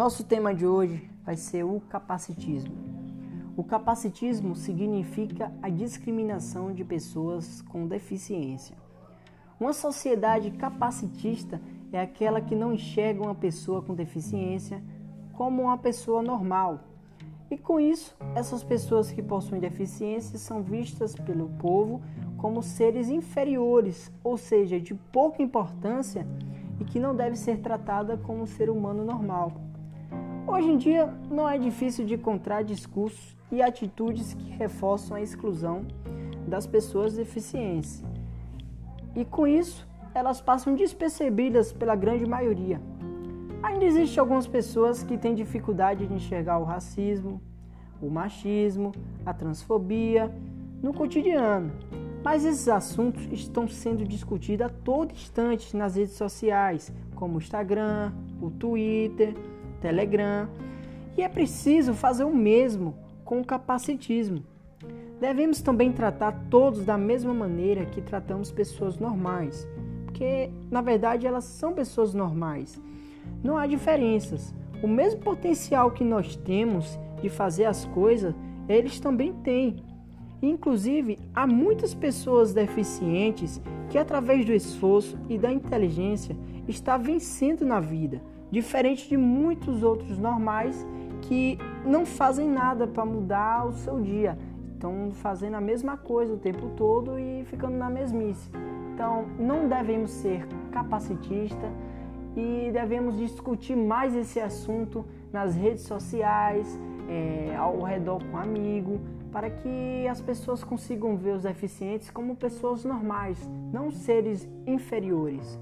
Nosso tema de hoje vai ser o capacitismo. O capacitismo significa a discriminação de pessoas com deficiência. Uma sociedade capacitista é aquela que não enxerga uma pessoa com deficiência como uma pessoa normal. E com isso, essas pessoas que possuem deficiência são vistas pelo povo como seres inferiores, ou seja, de pouca importância e que não deve ser tratada como um ser humano normal. Hoje em dia, não é difícil de encontrar discursos e atitudes que reforçam a exclusão das pessoas deficientes. E com isso, elas passam despercebidas pela grande maioria. Ainda existem algumas pessoas que têm dificuldade de enxergar o racismo, o machismo, a transfobia no cotidiano mas esses assuntos estão sendo discutidos a todo instante nas redes sociais, como o Instagram, o Twitter, Telegram, e é preciso fazer o mesmo com o capacitismo. Devemos também tratar todos da mesma maneira que tratamos pessoas normais, porque na verdade elas são pessoas normais. Não há diferenças. O mesmo potencial que nós temos de fazer as coisas, eles também têm. Inclusive, há muitas pessoas deficientes que, através do esforço e da inteligência, está vencendo na vida, diferente de muitos outros normais que não fazem nada para mudar o seu dia, estão fazendo a mesma coisa o tempo todo e ficando na mesmice. Então, não devemos ser capacitistas e devemos discutir mais esse assunto nas redes sociais, é, ao redor com um amigo, para que as pessoas consigam ver os deficientes como pessoas normais, não seres inferiores.